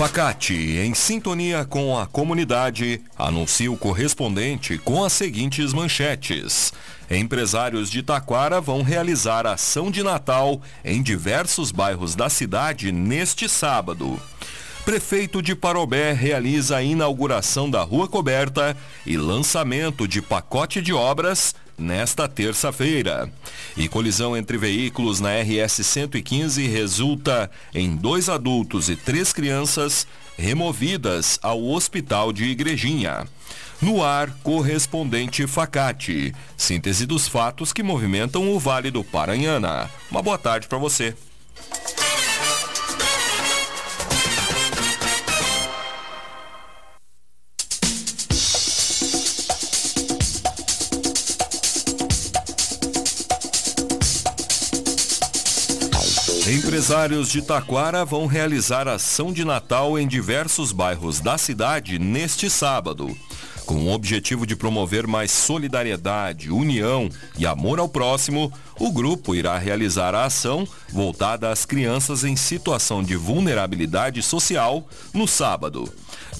Facate, em sintonia com a comunidade, anuncia o correspondente com as seguintes manchetes. Empresários de Taquara vão realizar ação de Natal em diversos bairros da cidade neste sábado. Prefeito de Parobé realiza a inauguração da Rua Coberta e lançamento de pacote de obras nesta terça-feira. E colisão entre veículos na RS 115 resulta em dois adultos e três crianças removidas ao hospital de Igrejinha. No ar, correspondente Facate. Síntese dos fatos que movimentam o Vale do Paranhana. Uma boa tarde para você. Empresários de Taquara vão realizar ação de Natal em diversos bairros da cidade neste sábado. Com o objetivo de promover mais solidariedade, união e amor ao próximo, o grupo irá realizar a ação voltada às crianças em situação de vulnerabilidade social no sábado.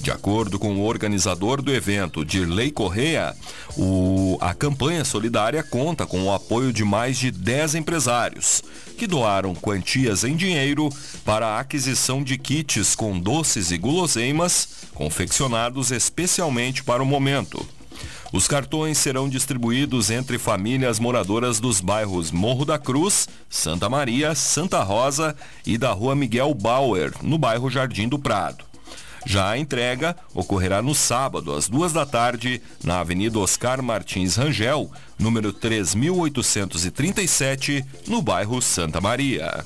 De acordo com o organizador do evento, Dirley Correa, o, a campanha solidária conta com o apoio de mais de 10 empresários, que doaram quantias em dinheiro para a aquisição de kits com doces e guloseimas, confeccionados especialmente para o momento. Os cartões serão distribuídos entre famílias moradoras dos bairros Morro da Cruz, Santa Maria, Santa Rosa e da Rua Miguel Bauer, no bairro Jardim do Prado. Já a entrega ocorrerá no sábado, às duas da tarde, na Avenida Oscar Martins Rangel, número 3837, no bairro Santa Maria.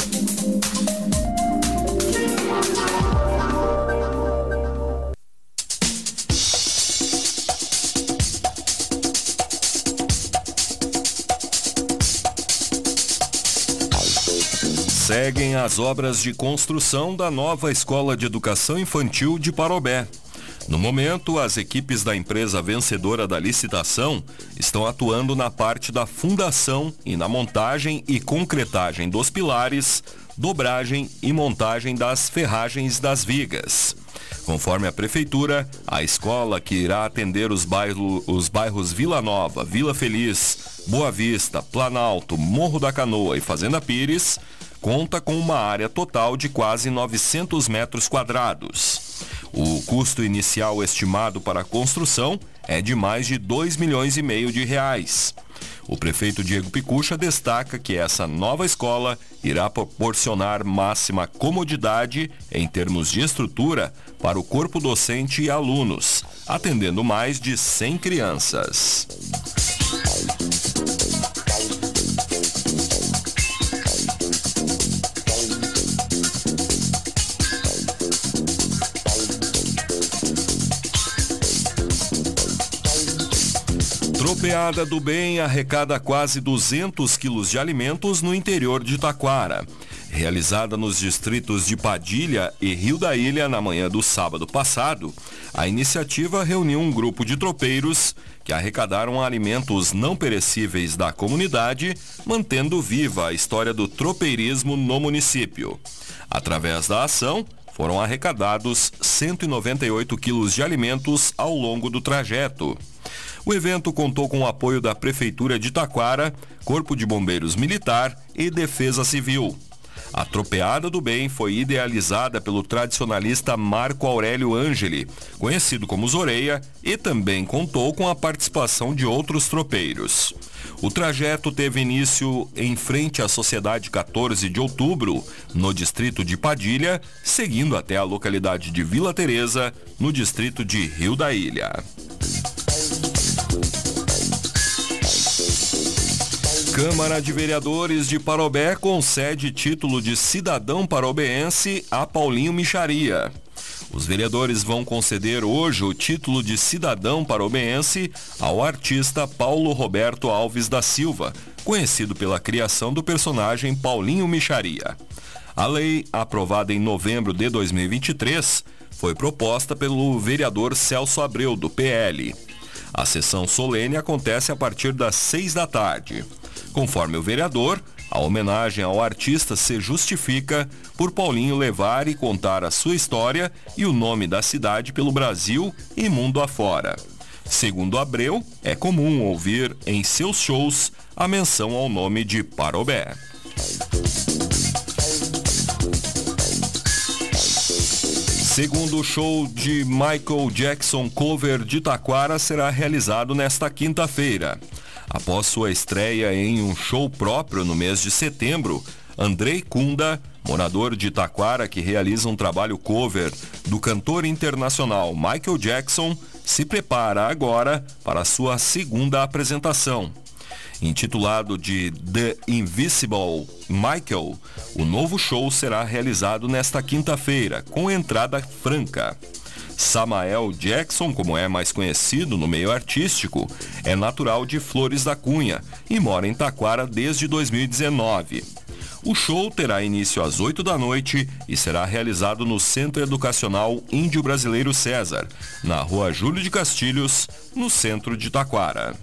Seguem as obras de construção da nova Escola de Educação Infantil de Parobé. No momento, as equipes da empresa vencedora da licitação estão atuando na parte da fundação e na montagem e concretagem dos pilares, dobragem e montagem das ferragens das vigas. Conforme a prefeitura, a escola que irá atender os, os bairros Vila Nova, Vila Feliz, Boa Vista, Planalto, Morro da Canoa e Fazenda Pires, conta com uma área total de quase 900 metros quadrados. O custo inicial estimado para a construção é de mais de 2 milhões e meio de reais. O prefeito Diego Picucha destaca que essa nova escola irá proporcionar máxima comodidade em termos de estrutura para o corpo docente e alunos, atendendo mais de 100 crianças. Tropeada do Bem arrecada quase 200 quilos de alimentos no interior de Taquara. Realizada nos distritos de Padilha e Rio da Ilha na manhã do sábado passado, a iniciativa reuniu um grupo de tropeiros que arrecadaram alimentos não perecíveis da comunidade, mantendo viva a história do tropeirismo no município. Através da ação, foram arrecadados 198 quilos de alimentos ao longo do trajeto. O evento contou com o apoio da Prefeitura de Taquara, Corpo de Bombeiros Militar e Defesa Civil. A Tropeada do Bem foi idealizada pelo tradicionalista Marco Aurélio Angeli, conhecido como Zoreia, e também contou com a participação de outros tropeiros. O trajeto teve início em frente à Sociedade 14 de Outubro, no distrito de Padilha, seguindo até a localidade de Vila Teresa, no distrito de Rio da Ilha. Câmara de Vereadores de Parobé concede título de cidadão parobeense a Paulinho Micharia. Os vereadores vão conceder hoje o título de cidadão parobeense ao artista Paulo Roberto Alves da Silva, conhecido pela criação do personagem Paulinho Micharia. A lei, aprovada em novembro de 2023, foi proposta pelo vereador Celso Abreu, do PL. A sessão solene acontece a partir das seis da tarde. Conforme o vereador, a homenagem ao artista se justifica por Paulinho levar e contar a sua história e o nome da cidade pelo Brasil e mundo afora. Segundo Abreu, é comum ouvir em seus shows a menção ao nome de Parobé. Segundo show de Michael Jackson cover de Taquara será realizado nesta quinta-feira. Após sua estreia em um show próprio no mês de setembro, Andrei Kunda, morador de Taquara que realiza um trabalho cover do cantor internacional Michael Jackson, se prepara agora para sua segunda apresentação. Intitulado de The Invisible Michael, o novo show será realizado nesta quinta-feira, com entrada franca. Samael Jackson, como é mais conhecido no meio artístico, é natural de Flores da Cunha e mora em Taquara desde 2019. O show terá início às 8 da noite e será realizado no Centro Educacional Índio Brasileiro César, na rua Júlio de Castilhos, no centro de Taquara.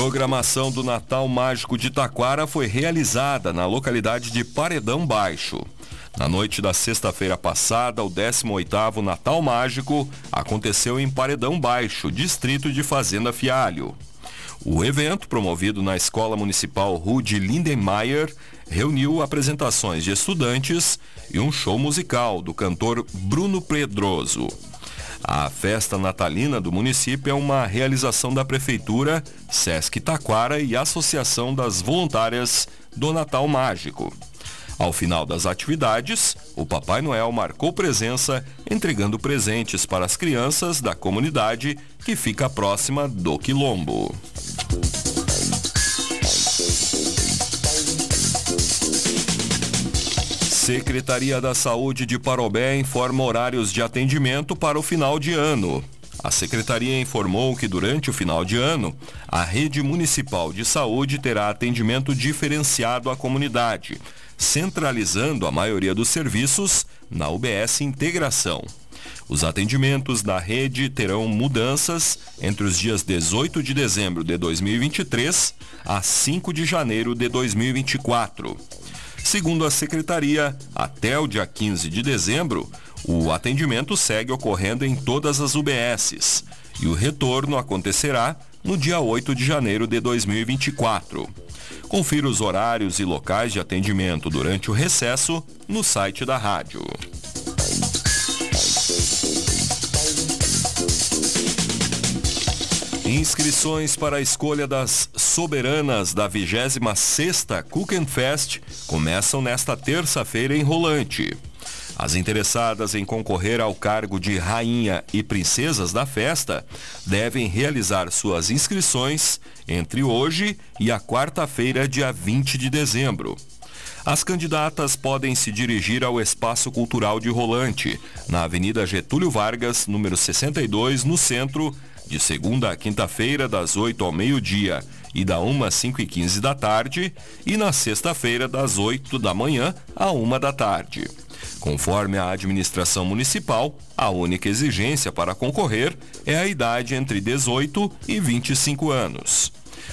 Programação do Natal Mágico de Taquara foi realizada na localidade de Paredão Baixo. Na noite da sexta-feira passada, o 18º Natal Mágico aconteceu em Paredão Baixo, distrito de Fazenda Fialho. O evento, promovido na Escola Municipal Rude Lindenmayer, reuniu apresentações de estudantes e um show musical do cantor Bruno Pedroso. A festa natalina do município é uma realização da Prefeitura, Sesc Taquara e Associação das Voluntárias do Natal Mágico. Ao final das atividades, o Papai Noel marcou presença entregando presentes para as crianças da comunidade que fica próxima do Quilombo. Secretaria da Saúde de Parobé informa horários de atendimento para o final de ano. A secretaria informou que durante o final de ano, a rede municipal de saúde terá atendimento diferenciado à comunidade, centralizando a maioria dos serviços na UBS Integração. Os atendimentos da rede terão mudanças entre os dias 18 de dezembro de 2023 a 5 de janeiro de 2024. Segundo a secretaria, até o dia 15 de dezembro, o atendimento segue ocorrendo em todas as UBSs e o retorno acontecerá no dia 8 de janeiro de 2024. Confira os horários e locais de atendimento durante o recesso no site da rádio. Inscrições para a escolha das soberanas da 26ª Cookenfest começam nesta terça-feira em Rolante. As interessadas em concorrer ao cargo de rainha e princesas da festa devem realizar suas inscrições entre hoje e a quarta-feira, dia 20 de dezembro. As candidatas podem se dirigir ao Espaço Cultural de Rolante, na Avenida Getúlio Vargas, número 62, no centro, de segunda a quinta-feira, das 8 ao meio-dia e da 1 às 5 e 15 da tarde, e na sexta-feira, das 8 da manhã à 1 da tarde. Conforme a administração municipal, a única exigência para concorrer é a idade entre 18 e 25 anos.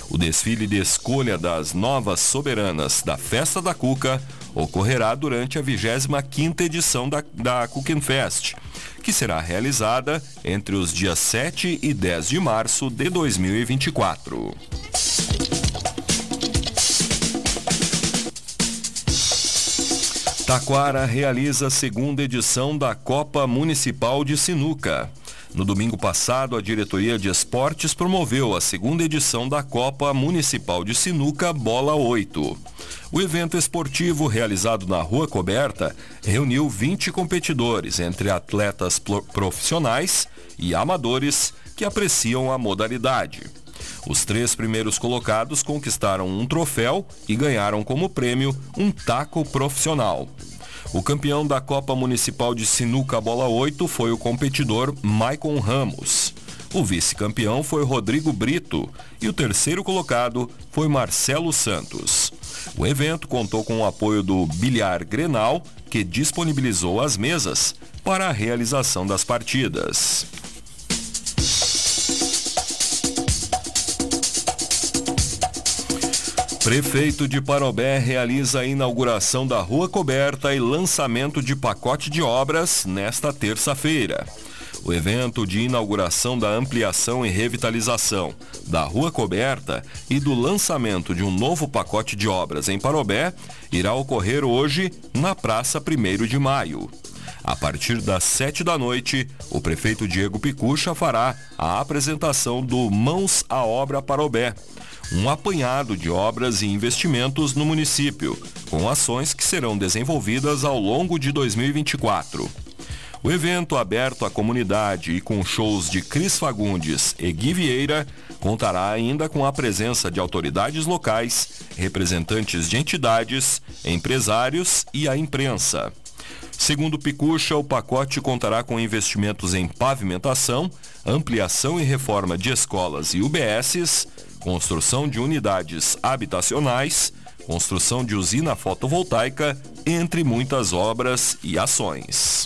O desfile de escolha das novas soberanas da Festa da Cuca ocorrerá durante a 25ª edição da, da Fest, que será realizada entre os dias 7 e 10 de março de 2024. Taquara realiza a segunda edição da Copa Municipal de Sinuca. No domingo passado, a Diretoria de Esportes promoveu a segunda edição da Copa Municipal de Sinuca Bola 8. O evento esportivo realizado na Rua Coberta reuniu 20 competidores, entre atletas profissionais e amadores que apreciam a modalidade. Os três primeiros colocados conquistaram um troféu e ganharam como prêmio um taco profissional. O campeão da Copa Municipal de Sinuca Bola 8 foi o competidor Maicon Ramos. O vice-campeão foi Rodrigo Brito e o terceiro colocado foi Marcelo Santos. O evento contou com o apoio do Bilhar Grenal, que disponibilizou as mesas para a realização das partidas. Prefeito de Parobé realiza a inauguração da Rua Coberta e lançamento de pacote de obras nesta terça-feira. O evento de inauguração da ampliação e revitalização da Rua Coberta e do lançamento de um novo pacote de obras em Parobé irá ocorrer hoje na Praça 1 de Maio. A partir das 7 da noite, o prefeito Diego Picucha fará a apresentação do Mãos à Obra Parobé, um apanhado de obras e investimentos no município, com ações que serão desenvolvidas ao longo de 2024. O evento aberto à comunidade e com shows de Cris Fagundes e Gui Vieira contará ainda com a presença de autoridades locais, representantes de entidades, empresários e a imprensa. Segundo Picucha, o pacote contará com investimentos em pavimentação, ampliação e reforma de escolas e UBSs, construção de unidades habitacionais, construção de usina fotovoltaica, entre muitas obras e ações.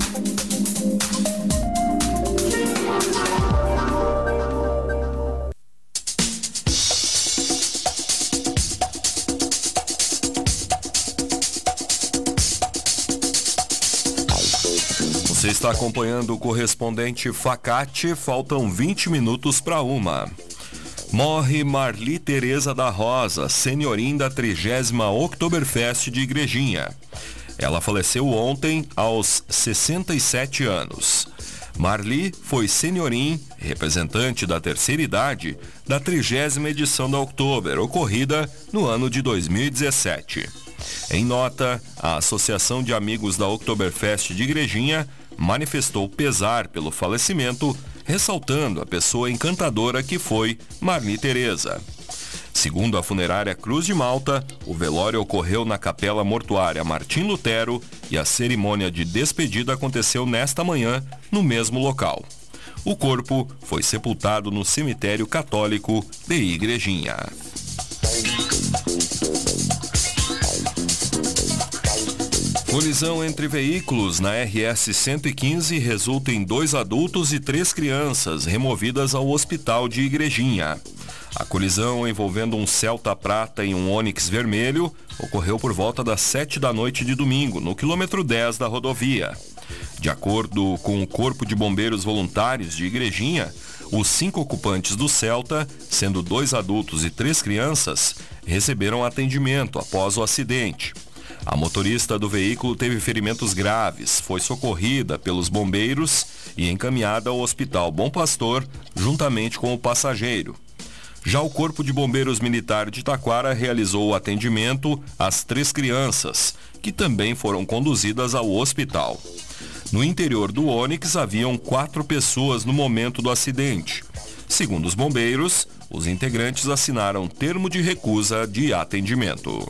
Você está acompanhando o correspondente Facate, faltam 20 minutos para uma. Morre Marli Teresa da Rosa, senhorim da 30 Oktoberfest de Igrejinha. Ela faleceu ontem aos 67 anos. Marli foi senhorim, representante da terceira idade, da 30 edição da Oktober, ocorrida no ano de 2017. Em nota, a Associação de Amigos da Oktoberfest de Igrejinha manifestou pesar pelo falecimento, ressaltando a pessoa encantadora que foi Marli Teresa. Segundo a funerária Cruz de Malta, o velório ocorreu na capela mortuária Martim Lutero e a cerimônia de despedida aconteceu nesta manhã no mesmo local. O corpo foi sepultado no cemitério católico de Igrejinha. Colisão entre veículos na RS 115 resulta em dois adultos e três crianças removidas ao hospital de Igrejinha. A colisão envolvendo um Celta prata e um Onix vermelho ocorreu por volta das 7 da noite de domingo, no quilômetro 10 da rodovia. De acordo com o Corpo de Bombeiros Voluntários de Igrejinha, os cinco ocupantes do Celta, sendo dois adultos e três crianças, receberam atendimento após o acidente. A motorista do veículo teve ferimentos graves, foi socorrida pelos bombeiros e encaminhada ao Hospital Bom Pastor, juntamente com o passageiro. Já o Corpo de Bombeiros Militar de Taquara realizou o atendimento às três crianças, que também foram conduzidas ao hospital. No interior do Onix haviam quatro pessoas no momento do acidente. Segundo os bombeiros, os integrantes assinaram termo de recusa de atendimento.